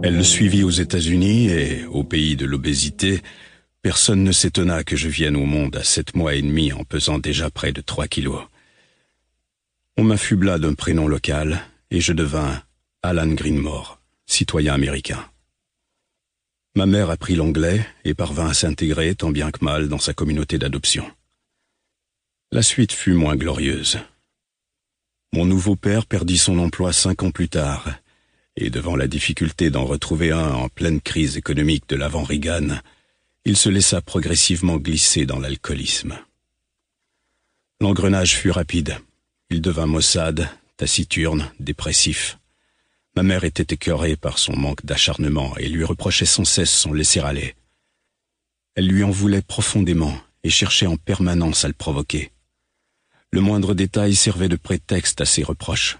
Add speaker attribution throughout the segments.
Speaker 1: Elle le suivit aux États-Unis et, au pays de l'obésité, personne ne s'étonna que je vienne au monde à sept mois et demi en pesant déjà près de trois kilos. On m'affubla d'un prénom local et je devins Alan Greenmore, citoyen américain. Ma mère apprit l'anglais et parvint à s'intégrer tant bien que mal dans sa communauté d'adoption. La suite fut moins glorieuse. Mon nouveau père perdit son emploi cinq ans plus tard, et devant la difficulté d'en retrouver un en pleine crise économique de l'avant Reagan, il se laissa progressivement glisser dans l'alcoolisme. L'engrenage fut rapide. Il devint maussade, taciturne, dépressif. Ma mère était écœurée par son manque d'acharnement et lui reprochait sans cesse son laisser-aller. Elle lui en voulait profondément et cherchait en permanence à le provoquer. Le moindre détail servait de prétexte à ses reproches.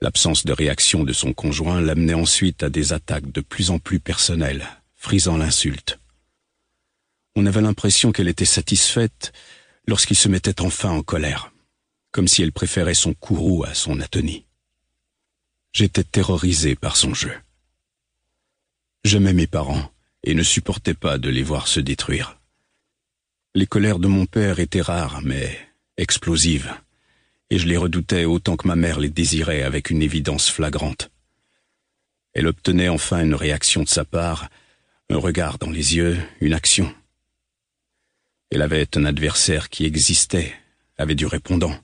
Speaker 1: L'absence de réaction de son conjoint l'amenait ensuite à des attaques de plus en plus personnelles, frisant l'insulte. On avait l'impression qu'elle était satisfaite lorsqu'il se mettait enfin en colère, comme si elle préférait son courroux à son atonie. J'étais terrorisé par son jeu. J'aimais mes parents et ne supportais pas de les voir se détruire. Les colères de mon père étaient rares, mais explosives, et je les redoutais autant que ma mère les désirait avec une évidence flagrante. Elle obtenait enfin une réaction de sa part, un regard dans les yeux, une action. Elle avait un adversaire qui existait, avait du répondant.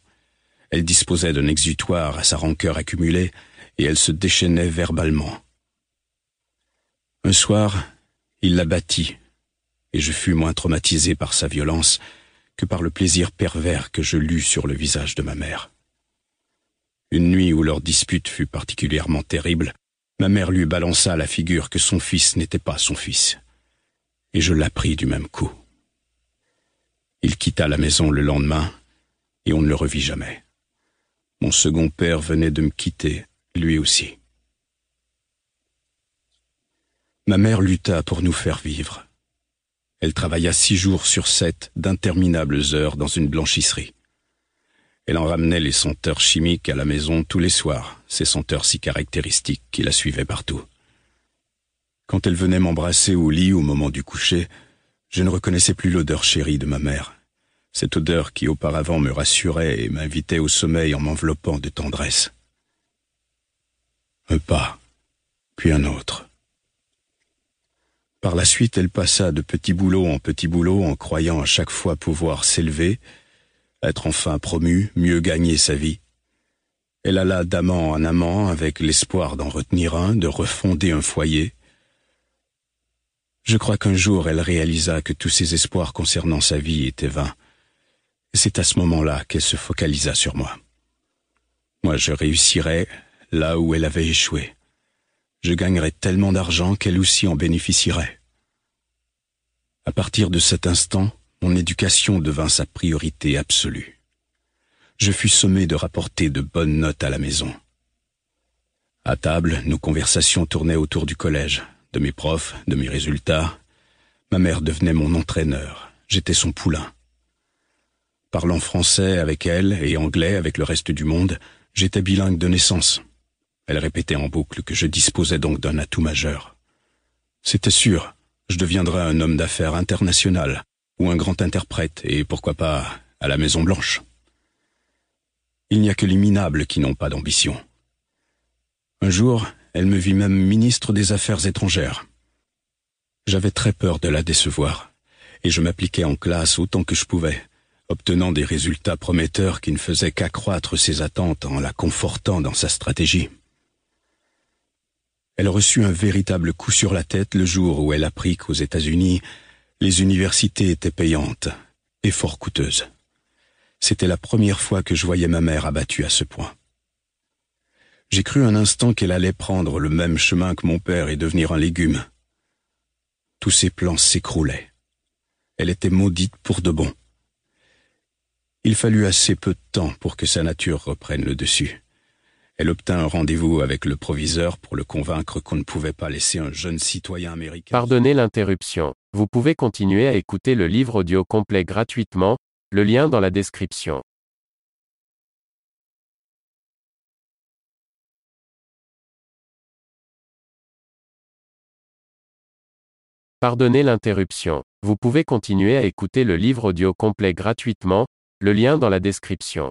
Speaker 1: Elle disposait d'un exutoire à sa rancœur accumulée, et elle se déchaînait verbalement. Un soir, il la battit, et je fus moins traumatisé par sa violence que par le plaisir pervers que je lus sur le visage de ma mère. Une nuit où leur dispute fut particulièrement terrible, ma mère lui balança la figure que son fils n'était pas son fils, et je l'appris du même coup. Il quitta la maison le lendemain, et on ne le revit jamais. Mon second père venait de me quitter lui aussi. Ma mère lutta pour nous faire vivre. Elle travailla six jours sur sept d'interminables heures dans une blanchisserie. Elle en ramenait les senteurs chimiques à la maison tous les soirs, ces senteurs si caractéristiques qui la suivaient partout. Quand elle venait m'embrasser au lit au moment du coucher, je ne reconnaissais plus l'odeur chérie de ma mère, cette odeur qui auparavant me rassurait et m'invitait au sommeil en m'enveloppant de tendresse. Un pas, puis un autre. Par la suite, elle passa de petit boulot en petit boulot en croyant à chaque fois pouvoir s'élever, être enfin promue, mieux gagner sa vie. Elle alla d'amant en amant avec l'espoir d'en retenir un, de refonder un foyer. Je crois qu'un jour elle réalisa que tous ses espoirs concernant sa vie étaient vains. C'est à ce moment-là qu'elle se focalisa sur moi. Moi, je réussirais, là où elle avait échoué. Je gagnerais tellement d'argent qu'elle aussi en bénéficierait. À partir de cet instant, mon éducation devint sa priorité absolue. Je fus sommé de rapporter de bonnes notes à la maison. À table, nos conversations tournaient autour du collège, de mes profs, de mes résultats. Ma mère devenait mon entraîneur, j'étais son poulain. Parlant français avec elle et anglais avec le reste du monde, j'étais bilingue de naissance. Elle répétait en boucle que je disposais donc d'un atout majeur. C'était sûr, je deviendrais un homme d'affaires international, ou un grand interprète, et pourquoi pas à la Maison Blanche. Il n'y a que les minables qui n'ont pas d'ambition. Un jour, elle me vit même ministre des Affaires étrangères. J'avais très peur de la décevoir, et je m'appliquais en classe autant que je pouvais, obtenant des résultats prometteurs qui ne faisaient qu'accroître ses attentes en la confortant dans sa stratégie. Elle reçut un véritable coup sur la tête le jour où elle apprit qu'aux États-Unis, les universités étaient payantes et fort coûteuses. C'était la première fois que je voyais ma mère abattue à ce point. J'ai cru un instant qu'elle allait prendre le même chemin que mon père et devenir un légume. Tous ses plans s'écroulaient. Elle était maudite pour de bon. Il fallut assez peu de temps pour que sa nature reprenne le dessus. Elle obtint un rendez-vous avec le proviseur pour le convaincre qu'on ne pouvait pas laisser un jeune citoyen américain.
Speaker 2: Pardonnez l'interruption. Vous pouvez continuer à écouter le livre audio complet gratuitement, le lien dans la description. Pardonnez l'interruption. Vous pouvez continuer à écouter le livre audio complet gratuitement, le lien dans la description.